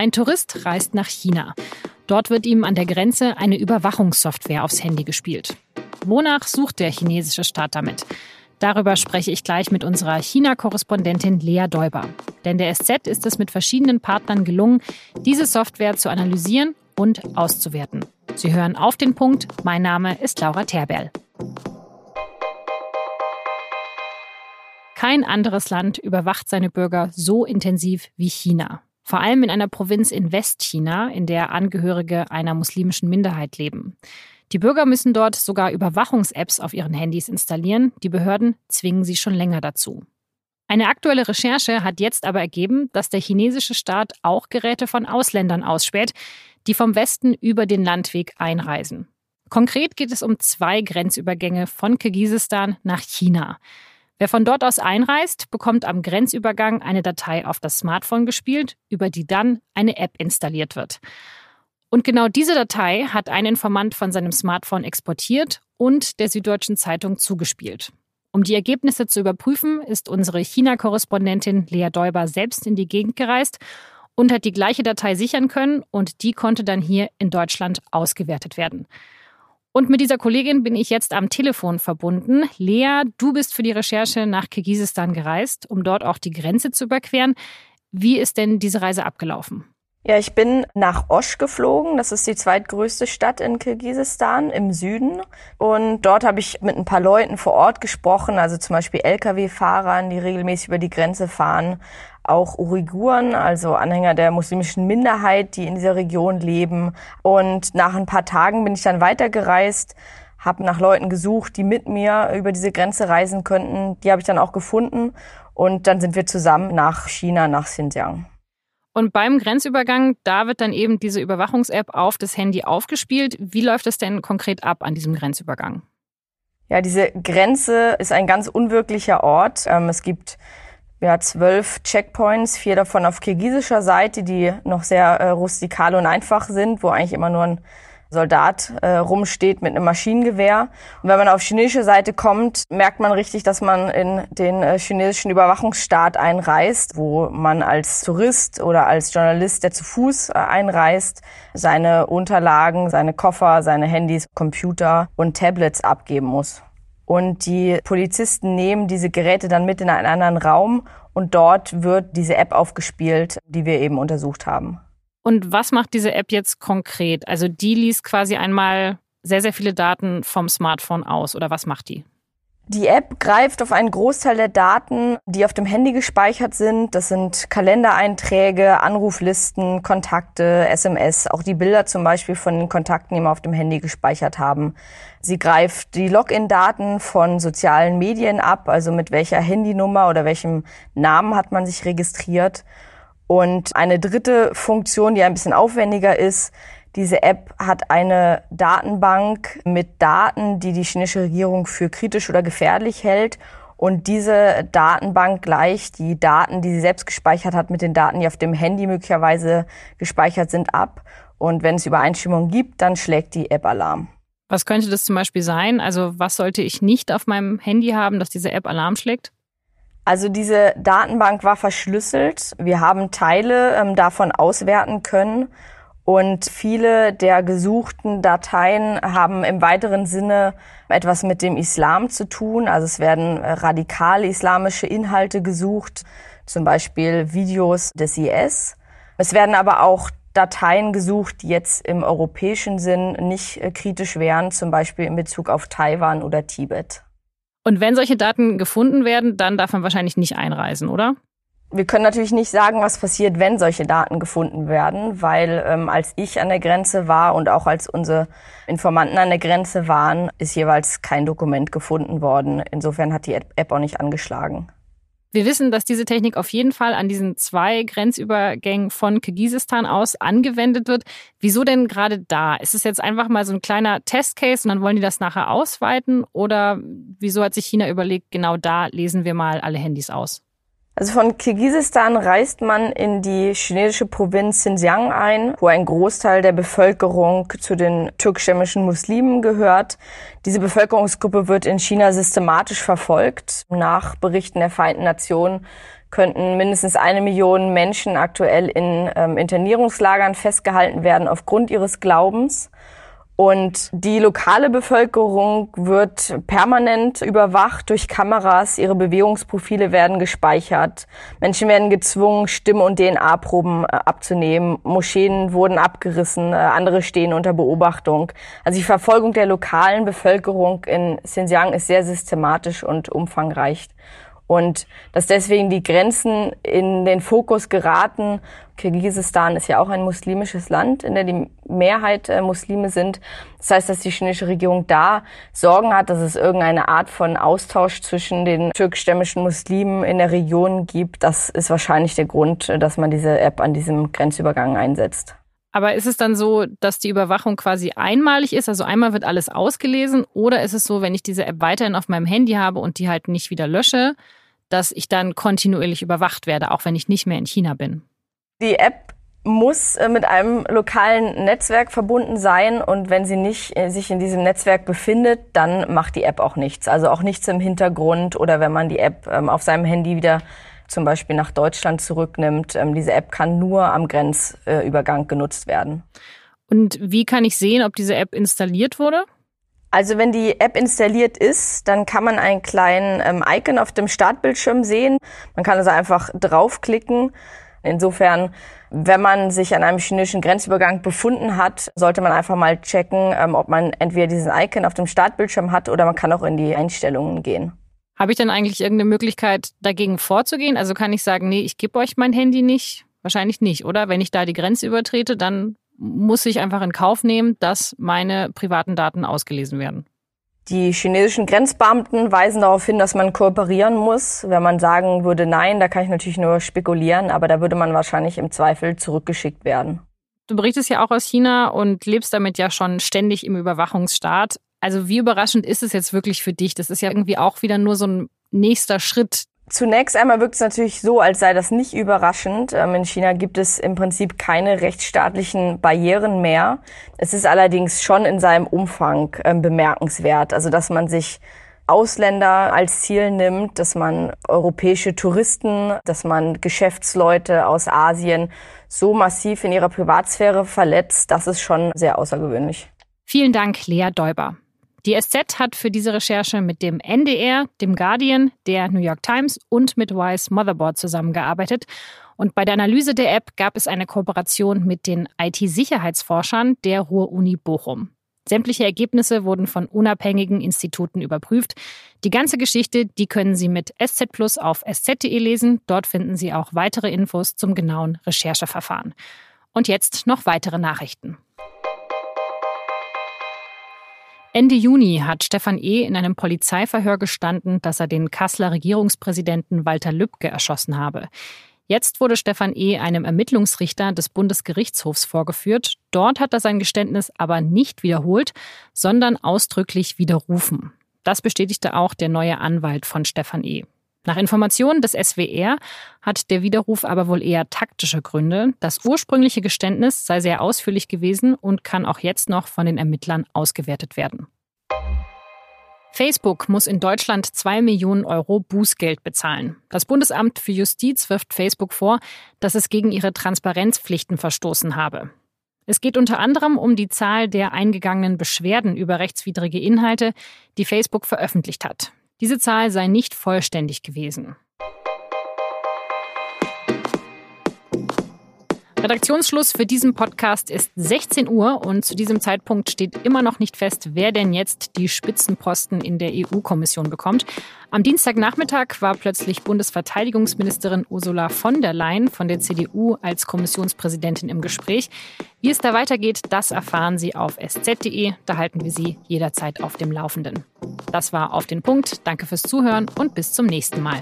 Ein Tourist reist nach China. Dort wird ihm an der Grenze eine Überwachungssoftware aufs Handy gespielt. Wonach sucht der chinesische Staat damit? Darüber spreche ich gleich mit unserer China-Korrespondentin Lea Däuber. Denn der SZ ist es mit verschiedenen Partnern gelungen, diese Software zu analysieren und auszuwerten. Sie hören auf den Punkt. Mein Name ist Laura Terberl. Kein anderes Land überwacht seine Bürger so intensiv wie China. Vor allem in einer Provinz in Westchina, in der Angehörige einer muslimischen Minderheit leben. Die Bürger müssen dort sogar Überwachungs-Apps auf ihren Handys installieren. Die Behörden zwingen sie schon länger dazu. Eine aktuelle Recherche hat jetzt aber ergeben, dass der chinesische Staat auch Geräte von Ausländern ausspäht, die vom Westen über den Landweg einreisen. Konkret geht es um zwei Grenzübergänge von Kirgisistan nach China. Wer von dort aus einreist, bekommt am Grenzübergang eine Datei auf das Smartphone gespielt, über die dann eine App installiert wird. Und genau diese Datei hat ein Informant von seinem Smartphone exportiert und der Süddeutschen Zeitung zugespielt. Um die Ergebnisse zu überprüfen, ist unsere China-Korrespondentin Lea Däuber selbst in die Gegend gereist und hat die gleiche Datei sichern können und die konnte dann hier in Deutschland ausgewertet werden. Und mit dieser Kollegin bin ich jetzt am Telefon verbunden. Lea, du bist für die Recherche nach Kirgisistan gereist, um dort auch die Grenze zu überqueren. Wie ist denn diese Reise abgelaufen? Ja, ich bin nach Osch geflogen. Das ist die zweitgrößte Stadt in Kirgisistan im Süden. Und dort habe ich mit ein paar Leuten vor Ort gesprochen, also zum Beispiel Lkw-Fahrern, die regelmäßig über die Grenze fahren, auch Uiguren, also Anhänger der muslimischen Minderheit, die in dieser Region leben. Und nach ein paar Tagen bin ich dann weitergereist, habe nach Leuten gesucht, die mit mir über diese Grenze reisen könnten. Die habe ich dann auch gefunden und dann sind wir zusammen nach China, nach Xinjiang. Und beim Grenzübergang, da wird dann eben diese Überwachungs-App auf das Handy aufgespielt. Wie läuft es denn konkret ab an diesem Grenzübergang? Ja, diese Grenze ist ein ganz unwirklicher Ort. Ähm, es gibt ja, zwölf Checkpoints, vier davon auf kirgisischer Seite, die noch sehr äh, rustikal und einfach sind, wo eigentlich immer nur ein Soldat äh, rumsteht mit einem Maschinengewehr. Und wenn man auf chinesische Seite kommt, merkt man richtig, dass man in den äh, chinesischen Überwachungsstaat einreist, wo man als Tourist oder als Journalist, der zu Fuß äh, einreist, seine Unterlagen, seine Koffer, seine Handys, Computer und Tablets abgeben muss. Und die Polizisten nehmen diese Geräte dann mit in einen anderen Raum und dort wird diese App aufgespielt, die wir eben untersucht haben. Und was macht diese App jetzt konkret? Also die liest quasi einmal sehr, sehr viele Daten vom Smartphone aus oder was macht die? Die App greift auf einen Großteil der Daten, die auf dem Handy gespeichert sind. Das sind Kalendereinträge, Anruflisten, Kontakte, SMS, auch die Bilder zum Beispiel von den Kontakten, die wir auf dem Handy gespeichert haben. Sie greift die Login-Daten von sozialen Medien ab, also mit welcher Handynummer oder welchem Namen hat man sich registriert. Und eine dritte Funktion, die ein bisschen aufwendiger ist, diese App hat eine Datenbank mit Daten, die die chinesische Regierung für kritisch oder gefährlich hält. Und diese Datenbank gleicht die Daten, die sie selbst gespeichert hat, mit den Daten, die auf dem Handy möglicherweise gespeichert sind, ab. Und wenn es Übereinstimmung gibt, dann schlägt die App Alarm. Was könnte das zum Beispiel sein? Also was sollte ich nicht auf meinem Handy haben, dass diese App Alarm schlägt? Also diese Datenbank war verschlüsselt. Wir haben Teile ähm, davon auswerten können und viele der gesuchten Dateien haben im weiteren Sinne etwas mit dem Islam zu tun. Also es werden radikale islamische Inhalte gesucht, zum Beispiel Videos des IS. Es werden aber auch Dateien gesucht, die jetzt im europäischen Sinn nicht äh, kritisch wären, zum Beispiel in Bezug auf Taiwan oder Tibet. Und wenn solche Daten gefunden werden, dann darf man wahrscheinlich nicht einreisen, oder? Wir können natürlich nicht sagen, was passiert, wenn solche Daten gefunden werden, weil ähm, als ich an der Grenze war und auch als unsere Informanten an der Grenze waren, ist jeweils kein Dokument gefunden worden. Insofern hat die App auch nicht angeschlagen. Wir wissen, dass diese Technik auf jeden Fall an diesen zwei Grenzübergängen von Kirgisistan aus angewendet wird. Wieso denn gerade da? Ist es jetzt einfach mal so ein kleiner Testcase und dann wollen die das nachher ausweiten? Oder wieso hat sich China überlegt, genau da lesen wir mal alle Handys aus? Also von Kirgisistan reist man in die chinesische Provinz Xinjiang ein, wo ein Großteil der Bevölkerung zu den türkischstämmigen Muslimen gehört. Diese Bevölkerungsgruppe wird in China systematisch verfolgt. Nach Berichten der Vereinten Nationen könnten mindestens eine Million Menschen aktuell in ähm, Internierungslagern festgehalten werden aufgrund ihres Glaubens. Und die lokale Bevölkerung wird permanent überwacht durch Kameras. Ihre Bewegungsprofile werden gespeichert. Menschen werden gezwungen, Stimme- und DNA-Proben äh, abzunehmen. Moscheen wurden abgerissen. Äh, andere stehen unter Beobachtung. Also die Verfolgung der lokalen Bevölkerung in Xinjiang ist sehr systematisch und umfangreich. Und dass deswegen die Grenzen in den Fokus geraten. Kirgisistan ist ja auch ein muslimisches Land, in der die Mehrheit äh, Muslime sind. Das heißt, dass die chinesische Regierung da Sorgen hat, dass es irgendeine Art von Austausch zwischen den türkischstämmigen Muslimen in der Region gibt. Das ist wahrscheinlich der Grund, dass man diese App an diesem Grenzübergang einsetzt. Aber ist es dann so, dass die Überwachung quasi einmalig ist? Also einmal wird alles ausgelesen? Oder ist es so, wenn ich diese App weiterhin auf meinem Handy habe und die halt nicht wieder lösche, dass ich dann kontinuierlich überwacht werde, auch wenn ich nicht mehr in China bin. Die App muss äh, mit einem lokalen Netzwerk verbunden sein und wenn sie nicht äh, sich in diesem Netzwerk befindet, dann macht die App auch nichts. Also auch nichts im Hintergrund oder wenn man die App ähm, auf seinem Handy wieder zum Beispiel nach Deutschland zurücknimmt. Ähm, diese App kann nur am Grenzübergang genutzt werden. Und wie kann ich sehen, ob diese App installiert wurde? Also wenn die App installiert ist, dann kann man einen kleinen ähm, Icon auf dem Startbildschirm sehen. Man kann also einfach draufklicken. Insofern, wenn man sich an einem chinesischen Grenzübergang befunden hat, sollte man einfach mal checken, ähm, ob man entweder diesen Icon auf dem Startbildschirm hat oder man kann auch in die Einstellungen gehen. Habe ich dann eigentlich irgendeine Möglichkeit, dagegen vorzugehen? Also kann ich sagen, nee, ich gebe euch mein Handy nicht? Wahrscheinlich nicht, oder? Wenn ich da die Grenze übertrete, dann muss ich einfach in Kauf nehmen, dass meine privaten Daten ausgelesen werden. Die chinesischen Grenzbeamten weisen darauf hin, dass man kooperieren muss. Wenn man sagen würde, nein, da kann ich natürlich nur spekulieren, aber da würde man wahrscheinlich im Zweifel zurückgeschickt werden. Du berichtest ja auch aus China und lebst damit ja schon ständig im Überwachungsstaat. Also wie überraschend ist es jetzt wirklich für dich? Das ist ja irgendwie auch wieder nur so ein nächster Schritt, Zunächst einmal wirkt es natürlich so, als sei das nicht überraschend. Ähm, in China gibt es im Prinzip keine rechtsstaatlichen Barrieren mehr. Es ist allerdings schon in seinem Umfang ähm, bemerkenswert. Also, dass man sich Ausländer als Ziel nimmt, dass man europäische Touristen, dass man Geschäftsleute aus Asien so massiv in ihrer Privatsphäre verletzt, das ist schon sehr außergewöhnlich. Vielen Dank, Lea Däuber. Die SZ hat für diese Recherche mit dem NDR, dem Guardian, der New York Times und mit Wise Motherboard zusammengearbeitet. Und bei der Analyse der App gab es eine Kooperation mit den IT-Sicherheitsforschern der Ruhr-Uni Bochum. Sämtliche Ergebnisse wurden von unabhängigen Instituten überprüft. Die ganze Geschichte, die können Sie mit SZ Plus auf sz.de lesen. Dort finden Sie auch weitere Infos zum genauen Rechercheverfahren. Und jetzt noch weitere Nachrichten. Ende Juni hat Stefan E. in einem Polizeiverhör gestanden, dass er den Kasseler Regierungspräsidenten Walter Lübcke erschossen habe. Jetzt wurde Stefan E. einem Ermittlungsrichter des Bundesgerichtshofs vorgeführt. Dort hat er sein Geständnis aber nicht wiederholt, sondern ausdrücklich widerrufen. Das bestätigte auch der neue Anwalt von Stefan E. Nach Informationen des SWR hat der Widerruf aber wohl eher taktische Gründe. Das ursprüngliche Geständnis sei sehr ausführlich gewesen und kann auch jetzt noch von den Ermittlern ausgewertet werden. Facebook muss in Deutschland zwei Millionen Euro Bußgeld bezahlen. Das Bundesamt für Justiz wirft Facebook vor, dass es gegen ihre Transparenzpflichten verstoßen habe. Es geht unter anderem um die Zahl der eingegangenen Beschwerden über rechtswidrige Inhalte, die Facebook veröffentlicht hat. Diese Zahl sei nicht vollständig gewesen. Redaktionsschluss für diesen Podcast ist 16 Uhr und zu diesem Zeitpunkt steht immer noch nicht fest, wer denn jetzt die Spitzenposten in der EU-Kommission bekommt. Am Dienstagnachmittag war plötzlich Bundesverteidigungsministerin Ursula von der Leyen von der CDU als Kommissionspräsidentin im Gespräch. Wie es da weitergeht, das erfahren Sie auf sz.de. Da halten wir Sie jederzeit auf dem Laufenden. Das war auf den Punkt. Danke fürs Zuhören und bis zum nächsten Mal.